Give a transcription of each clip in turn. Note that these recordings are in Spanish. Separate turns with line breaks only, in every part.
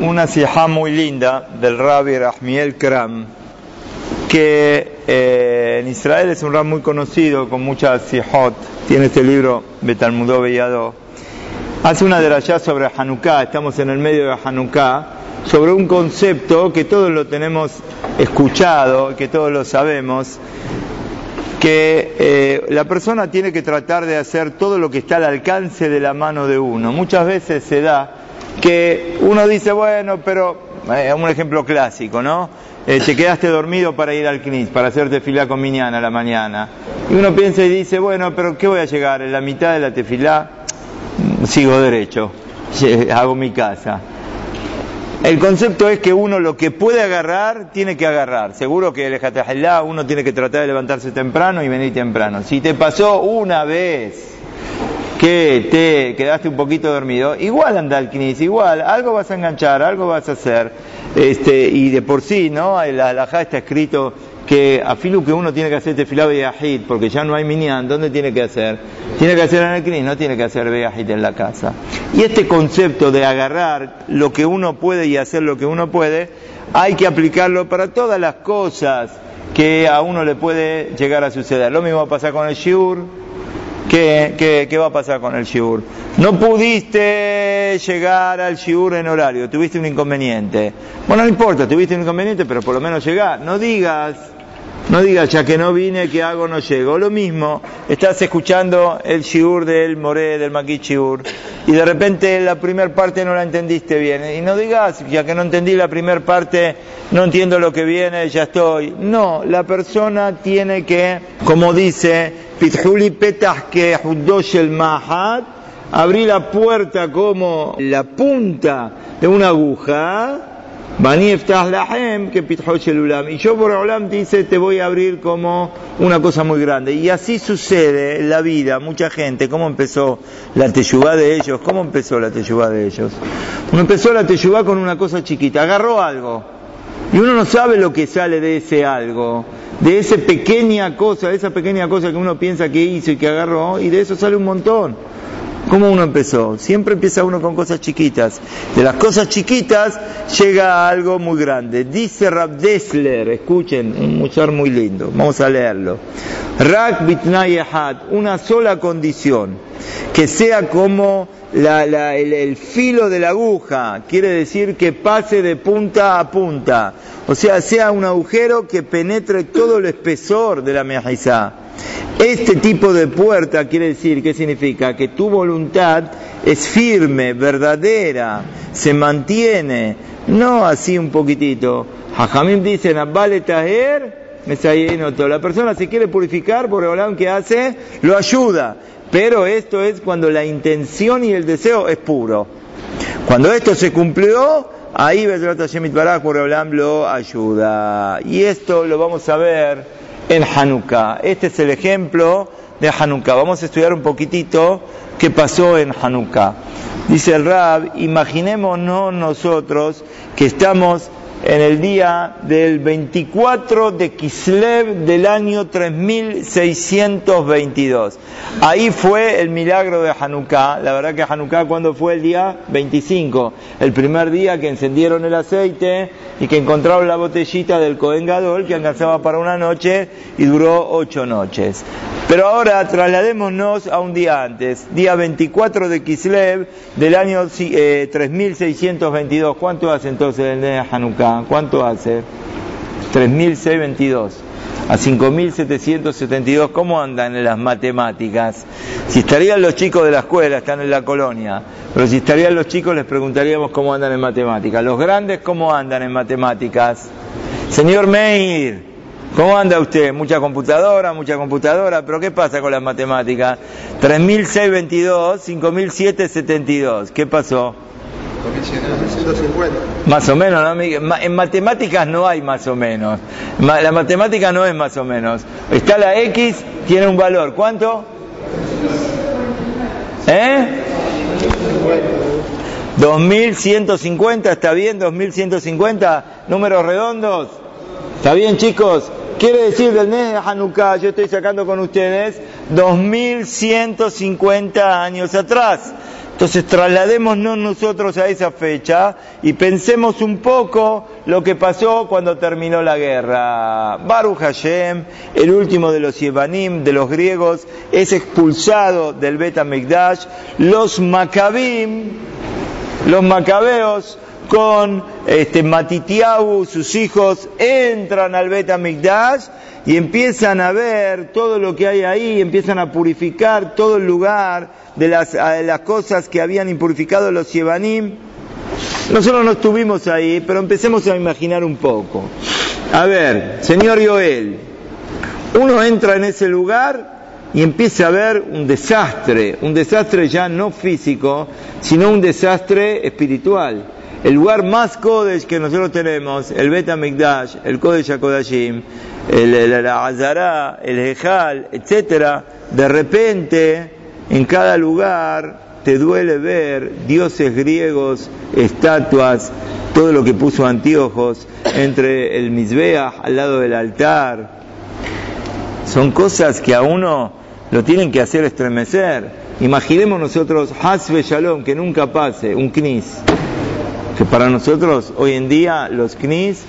una sijá muy linda del rabbi Rahmiel Kram, que eh, en Israel es un rab muy conocido, con muchas sijot, tiene este libro Betalmudó Beyado. Hace una de allá sobre Hanukkah, estamos en el medio de Hanukkah, sobre un concepto que todos lo tenemos escuchado, que todos lo sabemos, que eh, la persona tiene que tratar de hacer todo lo que está al alcance de la mano de uno. Muchas veces se da que uno dice, bueno, pero, eh, un ejemplo clásico, ¿no? Eh, te quedaste dormido para ir al CNIS, para hacerte tefilá con miñana a la mañana. Y uno piensa y dice, bueno, pero ¿qué voy a llegar? En la mitad de la tefilá sigo derecho, hago mi casa. El concepto es que uno lo que puede agarrar, tiene que agarrar. Seguro que el Hatajilá uno tiene que tratar de levantarse temprano y venir temprano. Si te pasó una vez que te quedaste un poquito dormido, igual anda al knis, igual, algo vas a enganchar, algo vas a hacer. Este, y de por sí, ¿no? La alajá está escrito que a filu que uno tiene que hacer tefilá beyahid, porque ya no hay minyan, ¿dónde tiene que hacer? Tiene que hacer en el knis, no tiene que hacer beyahid en la casa. Y este concepto de agarrar lo que uno puede y hacer lo que uno puede, hay que aplicarlo para todas las cosas que a uno le puede llegar a suceder. Lo mismo va a pasar con el shiur, ¿Qué, qué, va a pasar con el shiur? No pudiste llegar al shiur en horario, tuviste un inconveniente. Bueno, no importa, tuviste un inconveniente, pero por lo menos llegás. No digas, no digas, ya que no vine, ¿qué hago? No llego. Lo mismo, estás escuchando el shiur del Moré, del Maquis shiur, y de repente la primera parte no la entendiste bien. Y no digas, ya que no entendí la primera parte, no entiendo lo que viene, ya estoy. No, la persona tiene que, como dice, Pitjuli petah que el mahat, abrí la puerta como la punta de una aguja, que. Y yo por Olam dice, te voy a abrir como una cosa muy grande. Y así sucede en la vida, mucha gente, ¿cómo empezó la teyubá de ellos? ¿Cómo empezó la teyubá de ellos? Uno empezó la teyubá con una cosa chiquita, agarró algo. Y uno no sabe lo que sale de ese algo de esa pequeña cosa, de esa pequeña cosa que uno piensa que hizo y que agarró, y de eso sale un montón. ¿Cómo uno empezó? Siempre empieza uno con cosas chiquitas. De las cosas chiquitas llega a algo muy grande. Dice Rab Dessler, escuchen, un muchar muy lindo, vamos a leerlo. Rak una sola condición, que sea como el, filo de la aguja, quiere decir que pase de punta a punta, o sea, sea un agujero que penetre todo el espesor de la mejizá. Este tipo de puerta quiere decir, ¿qué significa? Que tu voluntad es firme, verdadera, se mantiene, no así un poquitito. Jajamim dice, Vale Taher, la persona se quiere purificar, por el que hace, lo ayuda. Pero esto es cuando la intención y el deseo es puro. Cuando esto se cumplió, ahí Bedrat Hashem Barak por lo ayuda. Y esto lo vamos a ver en Hanukkah. Este es el ejemplo de Hanukkah. Vamos a estudiar un poquitito qué pasó en Hanukkah. Dice el Rab, imaginémonos nosotros que estamos en el día del 24 de Kislev del año 3622. Ahí fue el milagro de Hanukkah. La verdad que Hanukkah cuando fue el día 25, el primer día que encendieron el aceite y que encontraron la botellita del Cohen Gadol que alcanzaba para una noche y duró ocho noches. Pero ahora trasladémonos a un día antes, día 24 de Kislev del año 3622. Eh, ¿Cuánto hace entonces el día de Hanukkah? ¿Cuánto hace? 3622 a 5.772, ¿cómo andan en las matemáticas? Si estarían los chicos de la escuela, están en la colonia, pero si estarían los chicos les preguntaríamos cómo andan en matemáticas. Los grandes, ¿cómo andan en matemáticas? Señor Meir, ¿Cómo anda usted? Mucha computadora, mucha computadora, pero ¿qué pasa con las matemáticas? 3.622, 5.772, ¿qué pasó? Más o menos, ¿no? en matemáticas no hay más o menos. La matemática no es más o menos. Está la X, tiene un valor. ¿Cuánto? ¿Eh? 2150, ¿está bien? 2150, números redondos. ¿Está bien, chicos? Quiere decir del mes de Hanukkah, yo estoy sacando con ustedes 2150 años atrás. Entonces trasladémonos nosotros a esa fecha y pensemos un poco lo que pasó cuando terminó la guerra. Baruch Hashem, el último de los Yevanim, de los griegos, es expulsado del Bet. Los Maccabim, los macabeos, con este, Matitiahu, sus hijos, entran al Bet HaMikdash y empiezan a ver todo lo que hay ahí, empiezan a purificar todo el lugar de las, las cosas que habían impurificado los Yevanim. Nosotros no estuvimos ahí, pero empecemos a imaginar un poco. A ver, señor Joel, uno entra en ese lugar y empieza a ver un desastre, un desastre ya no físico, sino un desastre espiritual el lugar más Kodesh que nosotros tenemos, el Bet HaMikdash, el Kodesh HaKodashim, el, el, el Azara, el Ejal, etc., de repente en cada lugar te duele ver dioses griegos, estatuas, todo lo que puso anteojos entre el Mizbeah al lado del altar. Son cosas que a uno lo tienen que hacer estremecer. Imaginemos nosotros Hasbe Shalom, que nunca pase, un knis que para nosotros hoy en día los knis,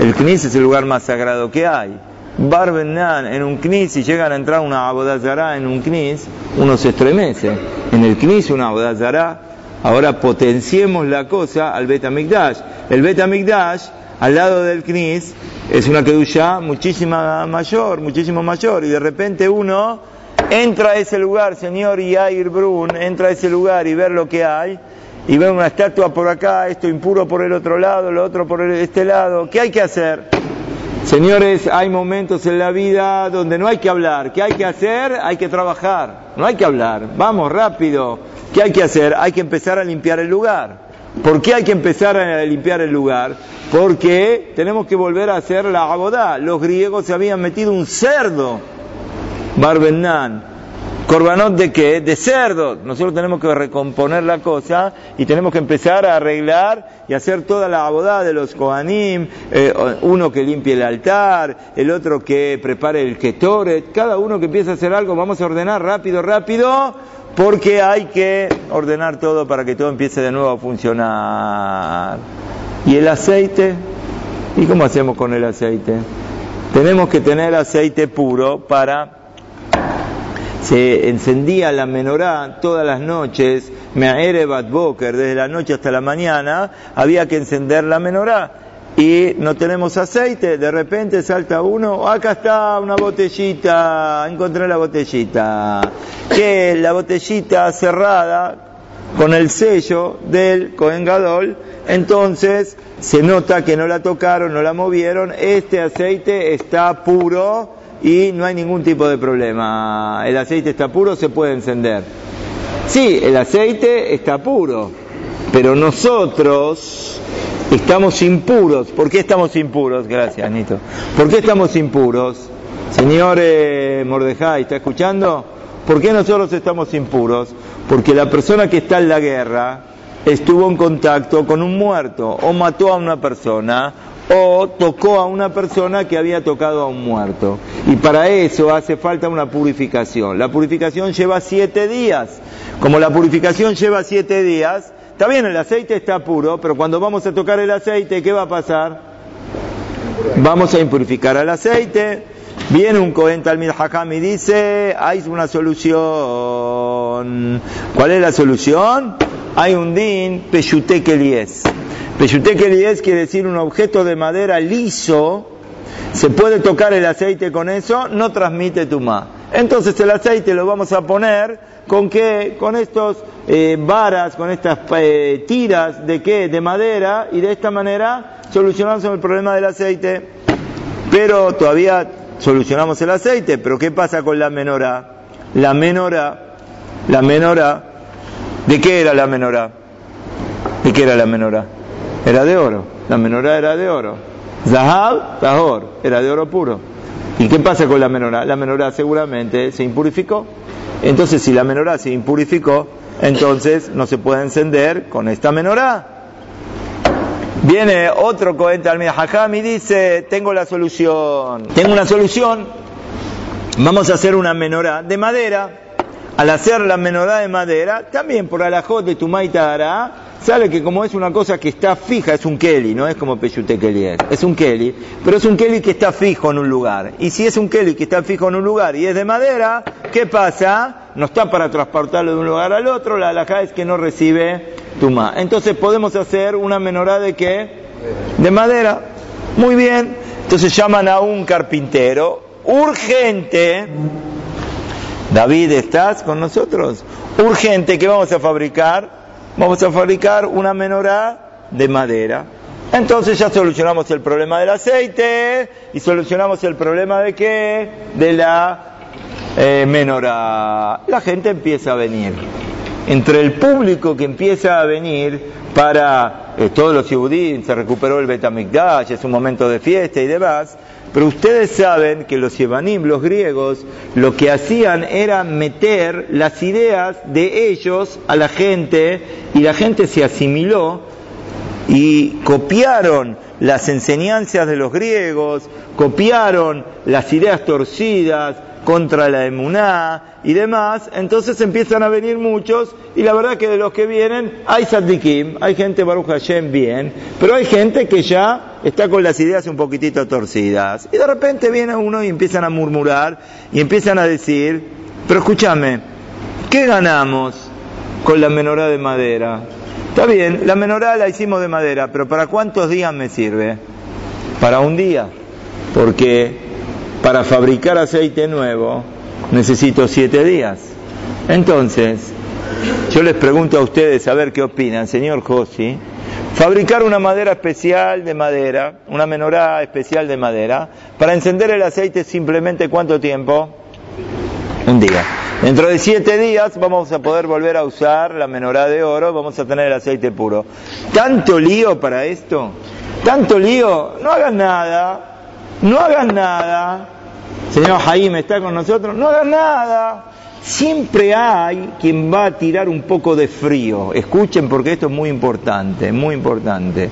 el knis es el lugar más sagrado que hay. Barbenan en un knis, si llegan a entrar una abodazara en un knis, uno se estremece. En el knis una abodazara, ahora potenciemos la cosa al Betamikdash. El Betamikdash, al lado del knis, es una kedusha muchísima mayor, muchísimo mayor, y de repente uno entra a ese lugar, señor Yair Brun, entra a ese lugar y ver lo que hay, y ven una estatua por acá, esto impuro por el otro lado, lo otro por este lado. ¿Qué hay que hacer? Señores, hay momentos en la vida donde no hay que hablar. ¿Qué hay que hacer? Hay que trabajar. No hay que hablar. Vamos, rápido. ¿Qué hay que hacer? Hay que empezar a limpiar el lugar. ¿Por qué hay que empezar a limpiar el lugar? Porque tenemos que volver a hacer la abodá. Los griegos se habían metido un cerdo. Barbenán Corbanot de qué? De cerdo. Nosotros tenemos que recomponer la cosa y tenemos que empezar a arreglar y hacer toda la abodá de los Kohanim, eh, uno que limpie el altar, el otro que prepare el ketoret, cada uno que empiece a hacer algo, vamos a ordenar rápido, rápido, porque hay que ordenar todo para que todo empiece de nuevo a funcionar. ¿Y el aceite? ¿Y cómo hacemos con el aceite? Tenemos que tener aceite puro para se encendía la menorá todas las noches, Me'erebat Boker, desde la noche hasta la mañana, había que encender la menorá. Y no tenemos aceite, de repente salta uno, acá está una botellita, encontré la botellita, que la botellita cerrada con el sello del Cohen Gadol, entonces se nota que no la tocaron, no la movieron, este aceite está puro, y no hay ningún tipo de problema. El aceite está puro, se puede encender. Sí, el aceite está puro, pero nosotros estamos impuros. ¿Por qué estamos impuros? Gracias, Nito. ¿Por qué estamos impuros? Señor eh, Mordejai, ¿está escuchando? ¿Por qué nosotros estamos impuros? Porque la persona que está en la guerra estuvo en contacto con un muerto o mató a una persona o tocó a una persona que había tocado a un muerto. Y para eso hace falta una purificación. La purificación lleva siete días. Como la purificación lleva siete días, está bien, el aceite está puro, pero cuando vamos a tocar el aceite, ¿qué va a pasar? Vamos a impurificar el aceite. Viene un Cohen Talmid Hakam y dice, hay una solución. ¿Cuál es la solución? Hay un din, Peshute Kelies. Peshute Kelies quiere decir un objeto de madera liso, se puede tocar el aceite con eso, no transmite tumá. Entonces el aceite lo vamos a poner con qué? Con estos eh, varas, con estas eh, tiras de qué? De madera y de esta manera solucionamos el problema del aceite. Pero todavía solucionamos el aceite, pero ¿qué pasa con la menora? La menora, la menora, ¿de qué era la menora? ¿De qué era la menora? Era de oro, la menora era de oro. Zahab, Tahor, era de oro puro. ¿Y qué pasa con la menorá? La menorá seguramente se impurificó. Entonces, si la menorá se impurificó, entonces no se puede encender con esta menorá. Viene otro Cohen Talmid Hakam y dice, tengo la solución, tengo una solución, vamos a hacer una menorá de madera, al hacer la menorá de madera, también por alajot de tu maitara, sabe que como es una cosa que está fija, es un keli, no es como peyute keli es, es un keli, pero es un keli que está fijo en un lugar. Y si es un keli que está fijo en un lugar y es de madera, ¿qué pasa? No está para transportarlo de un lugar al otro, la alajá es que no recibe tuma. Entonces podemos hacer una menorá de qué? De madera. Muy bien. Entonces llaman a un carpintero urgente. David, ¿estás con nosotros? Urgente, ¿qué vamos a fabricar? Vamos a fabricar una menorá de madera. Entonces ya solucionamos el problema del aceite y solucionamos el problema de qué? De la eh, menorá. La gente empieza a venir. Entre el público que empieza a venir para eh, todos los yudín, se recuperó el Betamikdash, es un momento de fiesta y demás, pero ustedes saben que los Yevanim, los griegos, lo que hacían era meter las ideas de ellos a la gente y la gente se asimiló y copiaron las enseñanzas de los griegos, copiaron las ideas torcidas contra la emuná y demás, entonces empiezan a venir muchos y la verdad que de los que vienen hay saddikim, hay gente Baruch Hashem bien, pero hay gente que ya está con las ideas un poquitito torcidas. Y de repente viene uno y empiezan a murmurar y empiezan a decir, pero escúchame, ¿qué ganamos con la menorá de madera? Está bien, la menorá la hicimos de madera, pero ¿para cuántos días me sirve? Para un día, porque para fabricar aceite nuevo necesito siete días. Entonces, yo les pregunto a ustedes a ver qué opinan, señor Josi, fabricar una madera especial de madera, una menorá especial de madera, para encender el aceite simplemente cuánto tiempo? Un día. Dentro de siete días vamos a poder volver a usar la menorá de oro, vamos a tener el aceite puro. ¿Tanto lío para esto? ¿Tanto lío? No hagan nada, no hagan nada. Señor Jaime está con nosotros, no hagan nada. Siempre hay quien va a tirar un poco de frío. Escuchen porque esto es muy importante, muy importante.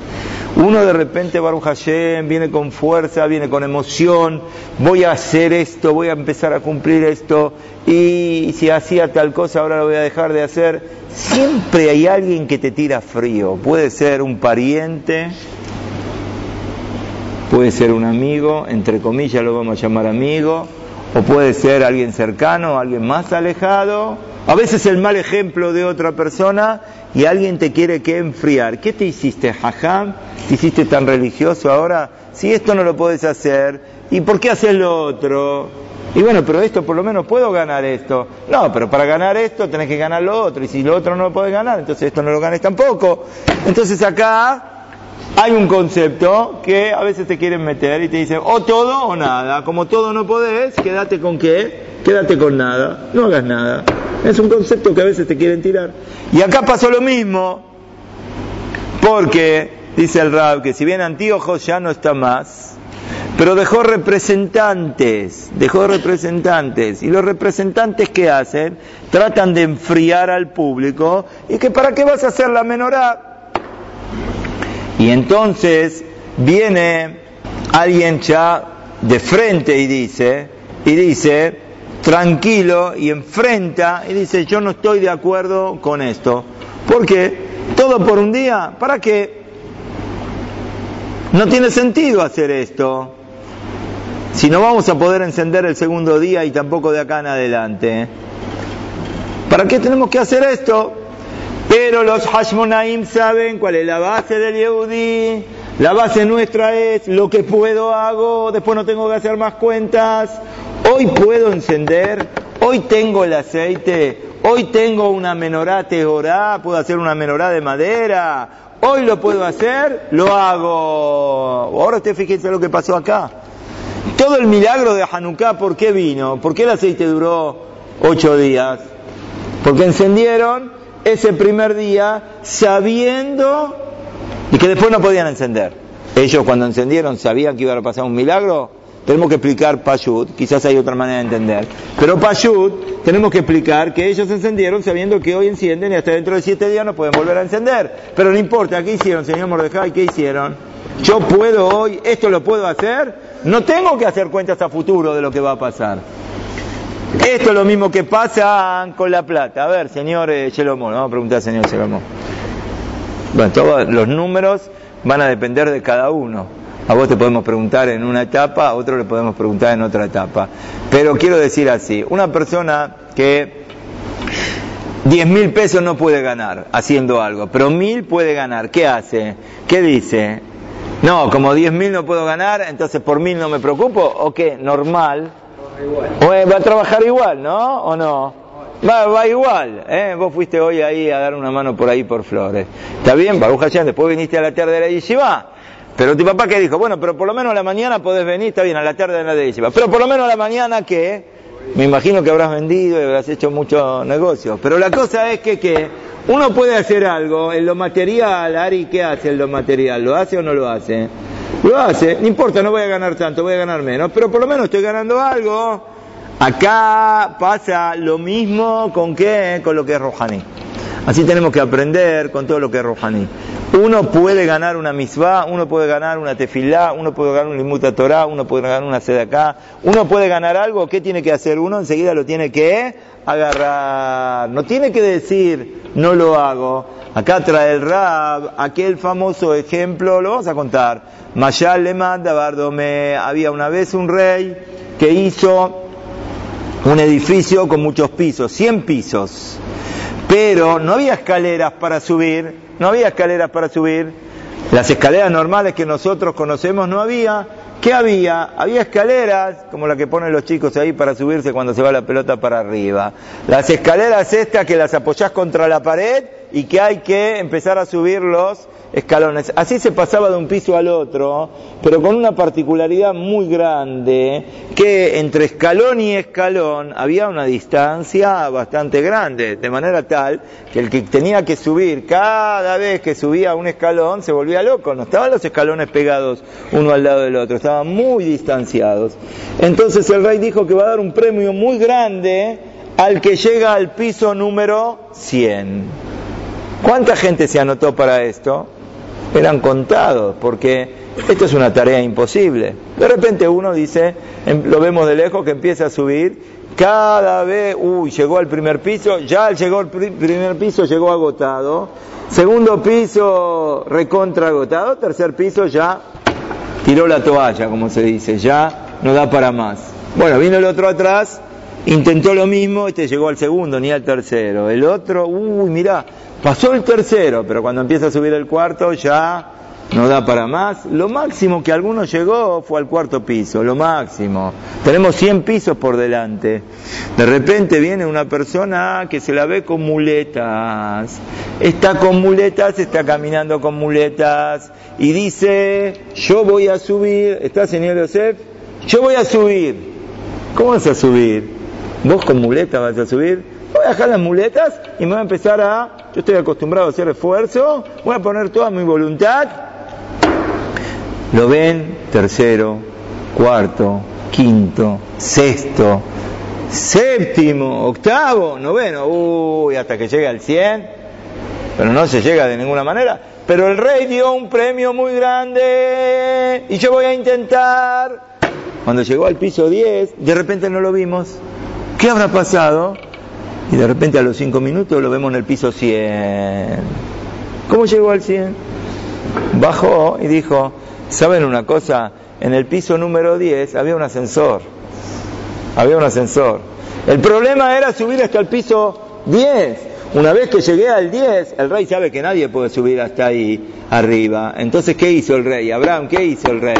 Uno de repente, Baruch Hashem, viene con fuerza, viene con emoción, voy a hacer esto, voy a empezar a cumplir esto, y si hacía tal cosa ahora lo voy a dejar de hacer. Siempre hay alguien que te tira frío. Puede ser un pariente, puede ser un amigo, entre comillas lo vamos a llamar amigo, o puede ser alguien cercano, alguien más alejado, a veces el mal ejemplo de otra persona y alguien te quiere que enfriar. ¿Qué te hiciste, jajam? ¿Te hiciste tan religioso ahora? Si esto no lo puedes hacer, ¿y por qué haces lo otro? Y bueno, pero esto por lo menos puedo ganar esto. No, pero para ganar esto tenés que ganar lo otro. Y si lo otro no lo puedes ganar, entonces esto no lo ganes tampoco. Entonces acá hay un concepto que a veces te quieren meter y te dicen o todo o nada. Como todo no podés, quédate con qué, quédate con nada, no hagas nada. Es un concepto que a veces te quieren tirar. Y acá pasó lo mismo, porque dice el Rab que si bien Antíojos ya no está más, pero dejó representantes, dejó representantes. Y los representantes que hacen, tratan de enfriar al público y que para qué vas a hacer la menorá y entonces viene alguien ya de frente y dice, y dice, tranquilo, y enfrenta, y dice, yo no estoy de acuerdo con esto. ¿Por qué? Todo por un día, ¿para qué? No tiene sentido hacer esto. Si no vamos a poder encender el segundo día y tampoco de acá en adelante. ¿Para qué tenemos que hacer esto? Pero los Hashmonaim saben cuál es la base del Yehudi. La base nuestra es lo que puedo hago, después no tengo que hacer más cuentas. Hoy puedo encender, hoy tengo el aceite, hoy tengo una menorá teorá, puedo hacer una menorá de madera, hoy lo puedo hacer, lo hago. Ahora usted fíjense lo que pasó acá. Todo el milagro de Hanukkah, ¿por qué vino? ¿Por qué el aceite duró ocho días? Porque encendieron ese primer día sabiendo y que después no podían encender. Ellos cuando encendieron sabían que iba a pasar un milagro. Tenemos que explicar Pashut, quizás hay otra manera de entender. Pero Pashut, tenemos que explicar que ellos encendieron sabiendo que hoy encienden y hasta dentro de siete días no pueden volver a encender. Pero no importa, ¿qué hicieron, señor Mordejai? ¿Qué hicieron? Yo puedo hoy, esto lo puedo hacer, no tengo que hacer cuentas a futuro de lo que va a pasar. Esto es lo mismo que pasa con la plata. A ver, señor eh, vamos a preguntar al señor Shelomón. Bueno, todos los números van a depender de cada uno. A vos te podemos preguntar en una etapa, a otro le podemos preguntar en otra etapa. Pero quiero decir así, una persona que 10 mil pesos no puede ganar haciendo algo, pero mil puede ganar, ¿qué hace? ¿Qué dice? No, como 10 mil no puedo ganar, entonces por mil no me preocupo, ¿o qué? Normal. Va a trabajar igual, ¿no? ¿O no? Va, va igual, ¿eh? Vos fuiste hoy ahí a dar una mano por ahí por Flores. ¿Está bien? Baruch después viniste a la tarde de la yeshiva. Pero tu papá que dijo, bueno, pero por lo menos la mañana podés venir, está bien, a la tarde de la yeshiva. Pero por lo menos la mañana que, me imagino que habrás vendido y habrás hecho muchos negocios. Pero la cosa es que, que uno puede hacer algo en lo material, Ari, ¿qué hace en lo material? ¿Lo hace o no lo hace? Lo hace, no importa, no voy a ganar tanto, voy a ganar menos, pero por lo menos estoy ganando algo. Acá pasa lo mismo con qué, con lo que es Rojaní. Así tenemos que aprender con todo lo que es Rojaní. Uno puede ganar una misvá, uno puede ganar una tefilá, uno puede ganar un limuta Torah, uno puede ganar una sedacá, uno puede ganar algo, ¿qué tiene que hacer uno? Enseguida lo tiene que agarrar. No tiene que decir, no lo hago. Acá trae el Rab, aquel famoso ejemplo, lo vamos a contar. Mayal le manda, Bardome, había una vez un rey que hizo un edificio con muchos pisos, 100 pisos, pero no había escaleras para subir, no había escaleras para subir, las escaleras normales que nosotros conocemos no había, ¿Qué había? Había escaleras, como la que ponen los chicos ahí para subirse cuando se va la pelota para arriba. Las escaleras estas que las apoyás contra la pared y que hay que empezar a subir los escalones. Así se pasaba de un piso al otro, pero con una particularidad muy grande, que entre escalón y escalón había una distancia bastante grande, de manera tal que el que tenía que subir, cada vez que subía un escalón, se volvía loco, no estaban los escalones pegados uno al lado del otro, estaban muy distanciados. Entonces el rey dijo que va a dar un premio muy grande al que llega al piso número 100. ¿Cuánta gente se anotó para esto? Eran contados, porque esto es una tarea imposible. De repente uno dice, em, lo vemos de lejos, que empieza a subir, cada vez, uy, llegó al primer piso, ya llegó al primer piso, llegó agotado, segundo piso, recontra agotado, tercer piso ya tiró la toalla, como se dice, ya no da para más. Bueno, vino el otro atrás, intentó lo mismo, este llegó al segundo, ni al tercero. El otro, uy, mirá, Pasó el tercero, pero cuando empieza a subir el cuarto ya no da para más. Lo máximo que alguno llegó fue al cuarto piso, lo máximo. Tenemos 100 pisos por delante. De repente viene una persona que se la ve con muletas. Está con muletas, está caminando con muletas y dice, yo voy a subir, ¿está señor Joseph? Yo voy a subir. ¿Cómo vas a subir? ¿Vos con muletas vas a subir? voy a dejar las muletas y me voy a empezar a, yo estoy acostumbrado a hacer esfuerzo, voy a poner toda mi voluntad. Lo ven tercero, cuarto, quinto, sexto, séptimo, octavo, noveno, uy, hasta que llegue al 100, pero no se llega de ninguna manera. Pero el rey dio un premio muy grande y yo voy a intentar. Cuando llegó al piso 10, de repente no lo vimos. ¿Qué habrá pasado? Y de repente a los cinco minutos lo vemos en el piso 100. ¿Cómo llegó al 100? Bajó y dijo, ¿saben una cosa? En el piso número 10 había un ascensor. Había un ascensor. El problema era subir hasta el piso 10. Una vez que llegué al 10, el rey sabe que nadie puede subir hasta ahí arriba. Entonces, ¿qué hizo el rey? Abraham, ¿qué hizo el rey?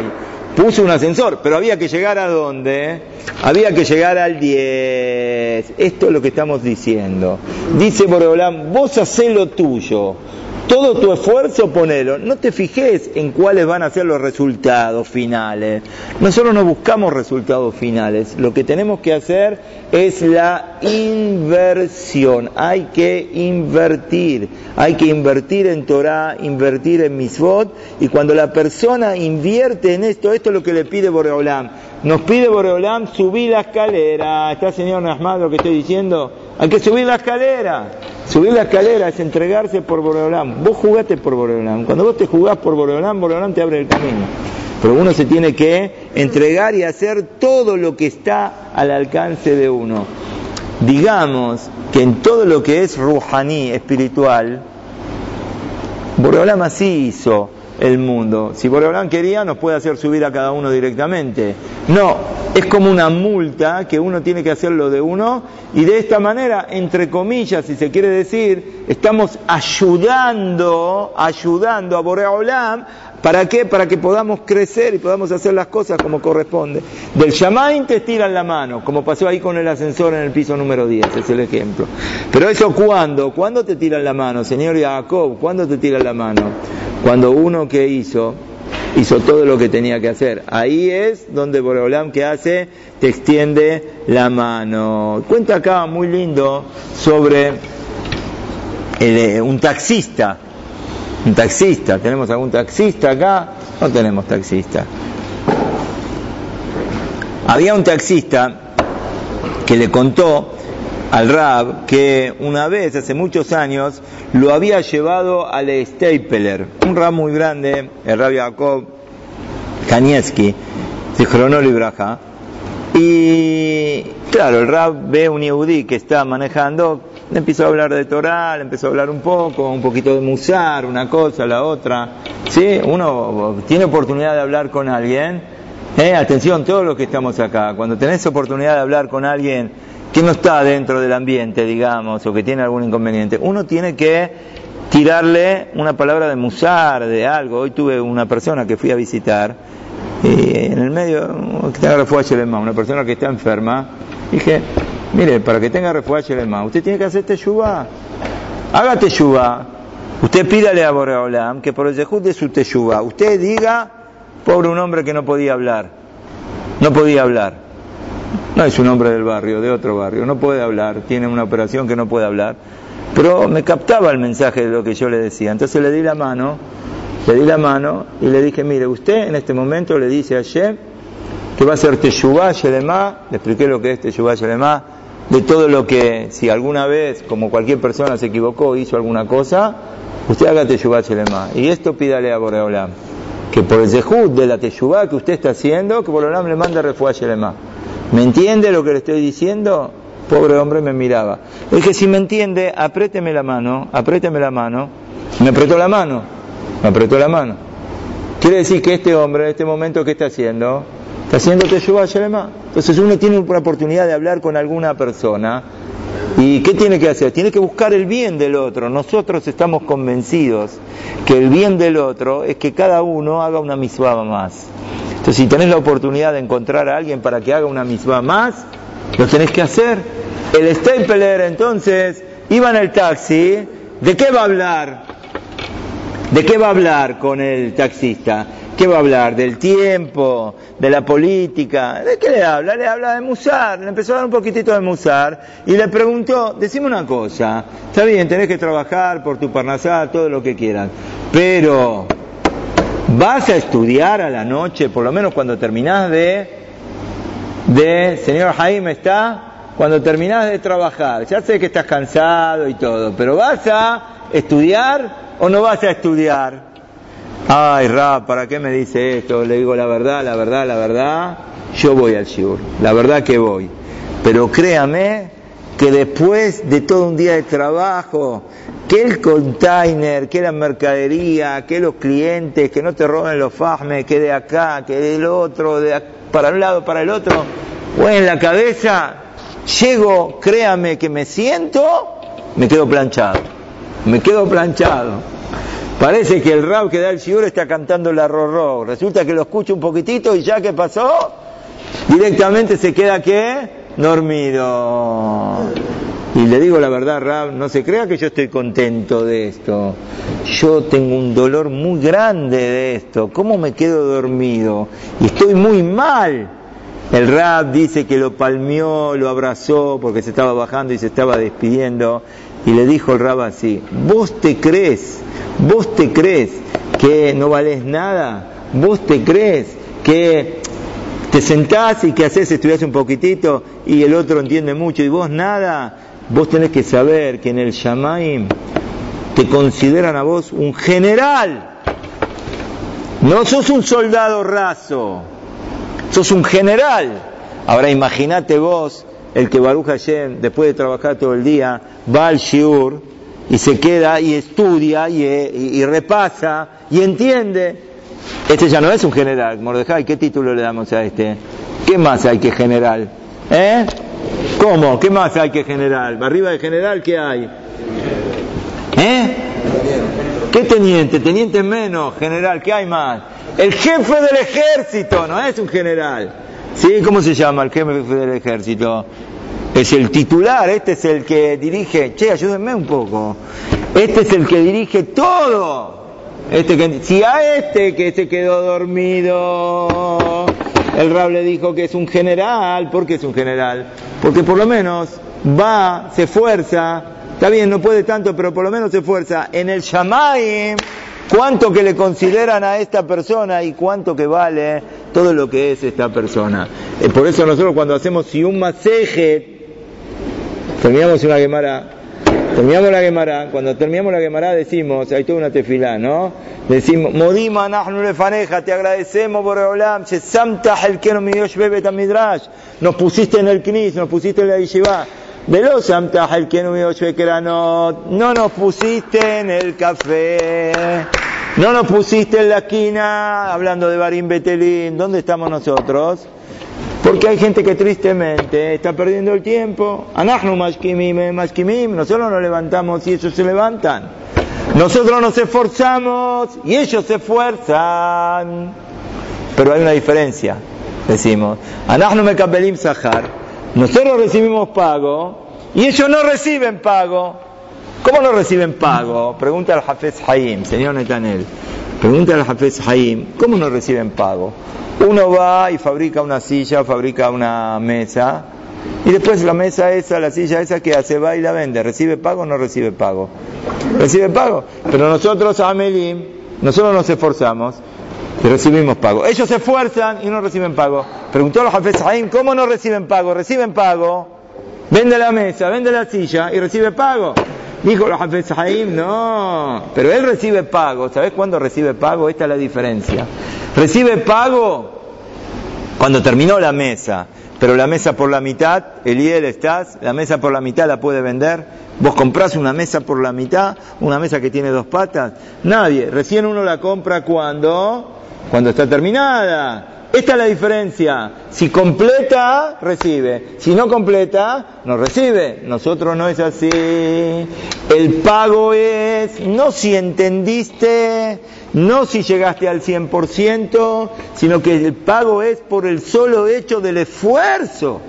Puso un ascensor, pero había que llegar a dónde? Había que llegar al 10. Esto es lo que estamos diciendo. Dice Boreolam, vos hacé lo tuyo. Todo tu esfuerzo ponelo. No te fijes en cuáles van a ser los resultados finales. Nosotros no buscamos resultados finales. Lo que tenemos que hacer es la inversión. Hay que invertir. Hay que invertir en Torah, invertir en Misvot. Y cuando la persona invierte en esto, esto es lo que le pide Boreolam. Nos pide Boreolam subir la escalera. ¿Está señor Nasmad lo que estoy diciendo? Hay que subir la escalera. Subir la escalera es entregarse por Boreolam. Vos jugaste por Boreolam. Cuando vos te jugás por Boreolam, Boreolam te abre el camino. Pero uno se tiene que entregar y hacer todo lo que está al alcance de uno. digamos que en todo lo que es ruhaní, espiritual, Boreolam así hizo el mundo. Si Boreolam quería, nos puede hacer subir a cada uno directamente. No, es como una multa que uno tiene que hacerlo de uno y de esta manera, entre comillas, si se quiere decir, estamos ayudando, ayudando a Boreolam ¿Para qué? Para que podamos crecer y podamos hacer las cosas como corresponde. Del Shamain te tiran la mano, como pasó ahí con el ascensor en el piso número 10, es el ejemplo. Pero eso ¿cuándo? ¿Cuándo te tiran la mano, señor Jacob? ¿Cuándo te tiran la mano? Cuando uno que hizo, hizo todo lo que tenía que hacer. Ahí es donde Boreolam que hace, te extiende la mano. Cuenta acá muy lindo sobre eh, un taxista un taxista. ¿Tenemos algún taxista acá? No tenemos taxista. Había un taxista que le contó al Rab que una vez, hace muchos años, lo había llevado al Stapler, un Rab muy grande, el Rab Jacob Kanieski, de Cronol y Y claro, el Rab ve un Yehudi que está manejando empezó a hablar de Torah, empezó a hablar un poco, un poquito de Musar, una cosa, la otra. ¿Sí? Uno tiene oportunidad de hablar con alguien. ¿eh? Atención, todos los que estamos acá, cuando tenés oportunidad de hablar con alguien que no está dentro del ambiente, digamos, o que tiene algún inconveniente, uno tiene que tirarle una palabra de musar, de algo. Hoy tuve una persona que fui a visitar, y en el medio, que tenga una persona que está enferma, dije, Mire, para que tenga refuerzo más, usted tiene que hacer teshuvah. Haga teshuvah. Usted pídale a Boreolam que por el zehut de su teshuvah, usted diga, pobre un hombre que no podía hablar. No podía hablar. No es un hombre del barrio, de otro barrio. No puede hablar. Tiene una operación que no puede hablar. Pero me captaba el mensaje de lo que yo le decía. Entonces le di la mano, le di la mano y le dije, mire, usted en este momento le dice a Shem que va a ser Teshuvah Shelema, le expliqué lo que es Teshuvah Shelema, de todo lo que, si alguna vez, como cualquier persona se equivocó, hizo alguna cosa, usted haga Teshuvah Shelema. Y esto pídale a Boreolam, que por el zehut de la Teshuvah que usted está haciendo, que Boreolam le mande Refuah Shelema. ¿Me entiende lo que le estoy diciendo? Pobre hombre me miraba. Es que si me entiende, apriéteme la mano, apriéteme la mano. Me apretó la mano, me apretó la mano. Quiere decir que este hombre, en este momento, ¿qué está haciendo? Está haciendo Teshuvah Shelema. Entonces uno tiene una oportunidad de hablar con alguna persona y ¿qué tiene que hacer? Tiene que buscar el bien del otro. Nosotros estamos convencidos que el bien del otro es que cada uno haga una misma más. Entonces si tenés la oportunidad de encontrar a alguien para que haga una misma más, lo tenés que hacer. El Stapler entonces iba en el taxi, ¿de qué va a hablar? ¿De qué va a hablar con el taxista? ¿Qué va a hablar? ¿Del tiempo? ¿De la política? ¿De qué le habla? Le habla de Musar. Le empezó a dar un poquitito de Musar y le preguntó, decime una cosa, está bien, tenés que trabajar por tu parnasá, todo lo que quieras, pero vas a estudiar a la noche, por lo menos cuando terminás de, de, señor Jaime está, cuando terminás de trabajar, ya sé que estás cansado y todo, pero vas a estudiar o no vas a estudiar? Ay, Rab, ¿para qué me dice esto? Le digo la verdad, la verdad, la verdad. Yo voy al Shiur, la verdad que voy. Pero créame que después de todo un día de trabajo, que el container, que la mercadería, que los clientes, que no te roben los fajmes, que de acá, que del otro, para un lado, para el otro, o en la cabeza, llego, créame que me siento, me quedo planchado. Me quedo planchado. Parece que el rab que da el shiur está cantando la rorro. Resulta que lo escucha un poquitito y ya que pasó, directamente se queda que dormido. Y le digo la verdad, Rab, no se crea que yo estoy contento de esto. Yo tengo un dolor muy grande de esto. ¿Cómo me quedo dormido? Y estoy muy mal. El Rab dice que lo palmeó, lo abrazó porque se estaba bajando y se estaba despidiendo. Y le dijo el Rab así, ¿vos te crees ¿Vos te crees que no vales nada? ¿Vos te crees que te sentás y que haces, estudias un poquitito y el otro entiende mucho y vos nada? Vos tenés que saber que en el Shamaim te consideran a vos un general. No sos un soldado raso, sos un general. Ahora imagínate vos el que Baruch Hashem, después de trabajar todo el día, va al Shiur y se queda y estudia y, repasa y entiende. Este ya no es un general, Mordejai, ¿qué título le damos a este? ¿Qué más hay que general? ¿Eh? ¿Cómo? ¿Qué más hay que general? ¿Arriba de general qué hay? ¿Eh? ¿Qué teniente? Teniente menos, general, ¿qué hay más? El jefe del ejército, no es un general. ¿Sí? ¿Cómo se llama el jefe del ejército? Es el titular, este es el que dirige, che, ayúdenme un poco. Este es el que dirige todo. Este que, si a este que se quedó dormido, el Rab le dijo que es un general, ¿por qué es un general? Porque por lo menos va, se esfuerza, está bien, no puede tanto, pero por lo menos se esfuerza en el Shamayim cuánto que le consideran a esta persona y cuánto que vale todo lo que es esta persona. Eh, por eso nosotros cuando hacemos si un maseje, terminamos una gemara, terminamos la gemara, cuando terminamos la gemara decimos, hay toda una tefilá, ¿no? Decimos, Modima nahnu lefaneja, te agradecemos por Olam, el que nos pusiste en el knis, nos pusiste en la yeshiva. No nos pusiste en el café, no nos pusiste en la esquina hablando de Barim Betelín. ¿Dónde estamos nosotros? Porque hay gente que tristemente está perdiendo el tiempo. Anachnu nosotros nos levantamos y ellos se levantan. Nosotros nos esforzamos y ellos se esfuerzan. Pero hay una diferencia, decimos. Anachnu mekabelim sahar. Nosotros recibimos pago y ellos no reciben pago. ¿Cómo no reciben pago? Pregunta al Hafez Haim, señor Netanel. Pregunta al Hafez Haim, ¿cómo no reciben pago? Uno va y fabrica una silla, fabrica una mesa, y después la mesa esa, la silla esa que hace, va y la vende. ¿Recibe pago o no recibe pago? Recibe pago. Pero nosotros, Amelim, nosotros nos esforzamos y recibimos pago. Ellos se esfuerzan y no reciben pago. Preguntó a los Hafez Haim, ¿cómo no reciben pago? Reciben pago, vende la mesa, vende la silla y recibe pago. Dijo los Hafez Haim, no, pero él recibe pago. ¿Sabes cuándo recibe pago? Esta es la diferencia. Recibe pago cuando terminó la mesa, pero la mesa por la mitad, el IEL estás, la mesa por la mitad la puede vender. Vos comprás una mesa por la mitad, una mesa que tiene dos patas. Nadie, recién uno la compra cuando cuando está terminada. Esta es la diferencia. Si completa, recibe. Si no completa, no recibe. Nosotros no es así. El pago es, no si entendiste, no si llegaste al 100%, sino que el pago es por el solo hecho del esfuerzo.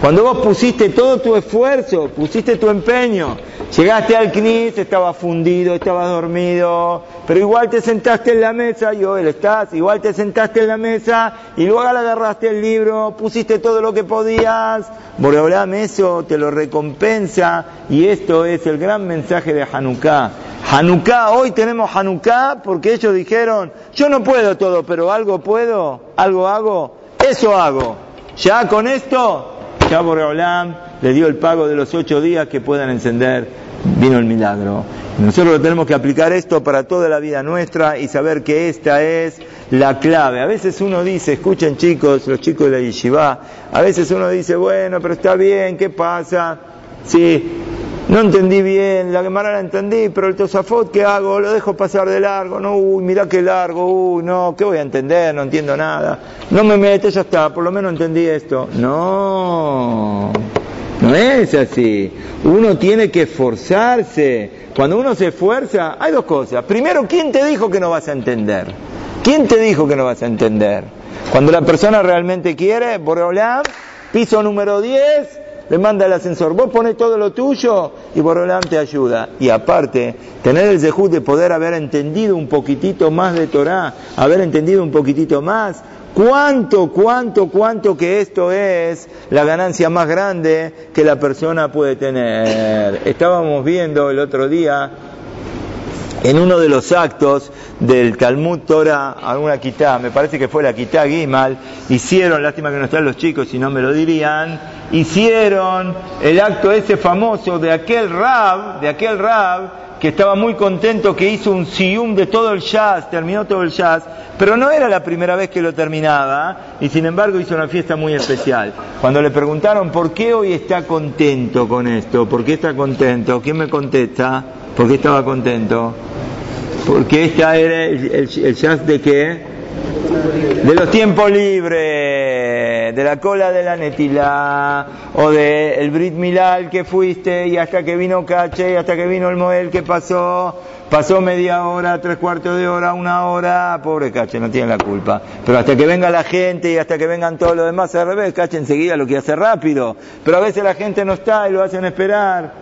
Cuando vos pusiste todo tu esfuerzo, pusiste tu empeño, llegaste al CNIS, estaba fundido, estaba dormido, pero igual te sentaste en la mesa, y hoy estás, igual te sentaste en la mesa y luego agarraste el libro, pusiste todo lo que podías, Boreolam eso te lo recompensa y esto es el gran mensaje de Hanukkah. Hanukkah, hoy tenemos Hanukkah porque ellos dijeron, yo no puedo todo, pero algo puedo, algo hago, eso hago. Ya con esto ya Boreolam le dio el pago de los ocho días que puedan encender, vino el milagro. Nosotros tenemos que aplicar esto para toda la vida nuestra y saber que esta es la clave. A veces uno dice, escuchen chicos, los chicos de la yeshiva, a veces uno dice, bueno, pero está bien, ¿qué pasa? Sí, no entendí bien, la Gemara la entendí, pero el Tosafot, ¿qué hago? Lo dejo pasar de largo, no, uy, mirá qué largo, uy, no, ¿qué voy a entender? No entiendo nada. No me metes, ya está, por lo menos entendí esto. No, no es así. Uno tiene que esforzarse. Cuando uno se esfuerza, hay dos cosas. Primero, ¿quién te dijo que no vas a entender? ¿Quién te dijo que no vas a entender? Cuando la persona realmente quiere, Boreolam, piso número 10, le manda el ascensor. Vos pones todo lo tuyo y Borolam te ayuda. Y aparte, tener el zehut de poder haber entendido un poquitito más de Torah, haber entendido un poquitito más, cuánto, cuánto, cuánto que esto es la ganancia más grande que la persona puede tener. Estábamos viendo el otro día en uno de los actos del Talmud Torah, alguna quitá, me parece que fue la quitá Gimal, hicieron, lástima que no están los chicos, si no me lo dirían, hicieron el acto ese famoso de aquel rab, de aquel rab que estaba muy contento, que hizo un sium de todo el jazz, terminó todo el jazz, pero no era la primera vez que lo terminaba y sin embargo hizo una fiesta muy especial. Cuando le preguntaron por qué hoy está contento con esto, por qué está contento, ¿quién me contesta? ¿Por qué estaba contento? Porque esta era el, jazz de qué? De los tiempos libres, de la cola de la netila, o de el Brit Milal que fuiste, y hasta que vino Cache, y hasta que vino el Moel que pasó, pasó media hora, tres cuartos de hora, una hora, pobre Cache, no tiene la culpa. Pero hasta que venga la gente y hasta que vengan todos los demás al revés, Cache enseguida lo que hace rápido. Pero a veces la gente no está y lo hacen esperar.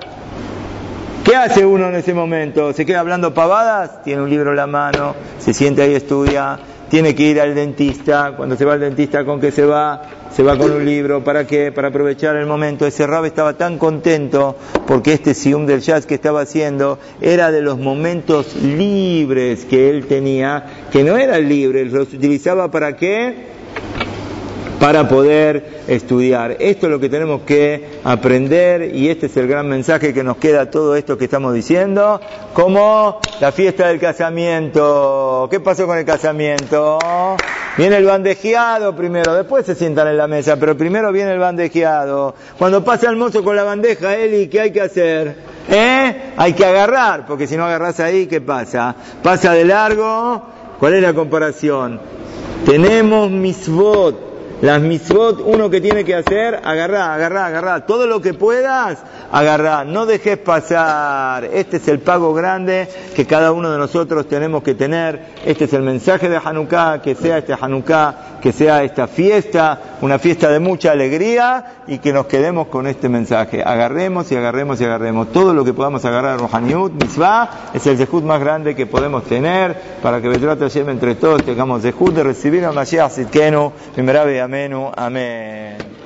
¿Qué hace uno en ese momento? ¿Se queda hablando pavadas? Tiene un libro en la mano, se siente ahí, estudia, tiene que ir al dentista. Cuando se va al dentista, ¿con qué se va? Se va con un libro. ¿Para qué? Para aprovechar el momento. Ese Rab estaba tan contento porque este Sium del Jazz que estaba haciendo era de los momentos libres que él tenía, que no era libre, los utilizaba para qué? Para poder estudiar. Esto es lo que tenemos que aprender y este es el gran mensaje que nos queda todo esto que estamos diciendo, como la fiesta del casamiento. ¿Qué pasó con el casamiento? Viene el bandejeado primero, después se sientan en la mesa, pero primero viene el bandejeado. Cuando pasa el mozo con la bandeja, Eli, ¿qué hay que hacer? ¿Eh? Hay que agarrar, porque si no agarras ahí, ¿qué pasa? Pasa de largo, ¿cuál es la comparación? Tenemos misbot, las mitzvot, uno que tiene que hacer, agarrar, agarrar, agarrar. Todo lo que puedas, agarrar. No dejes pasar. Este es el pago grande que cada uno de nosotros tenemos que tener. Este es el mensaje de Hanukkah, que sea este Hanukkah, que sea esta fiesta, una fiesta de mucha alegría y que nos quedemos con este mensaje. Agarremos y agarremos y agarremos. Todo lo que podamos agarrar, Rohaniut, Mitzvah, es el zehut más grande que podemos tener para que Betrat Hashem entre todos tengamos zehut de recibir a Mashiach Sitkenu, Amén. Amén.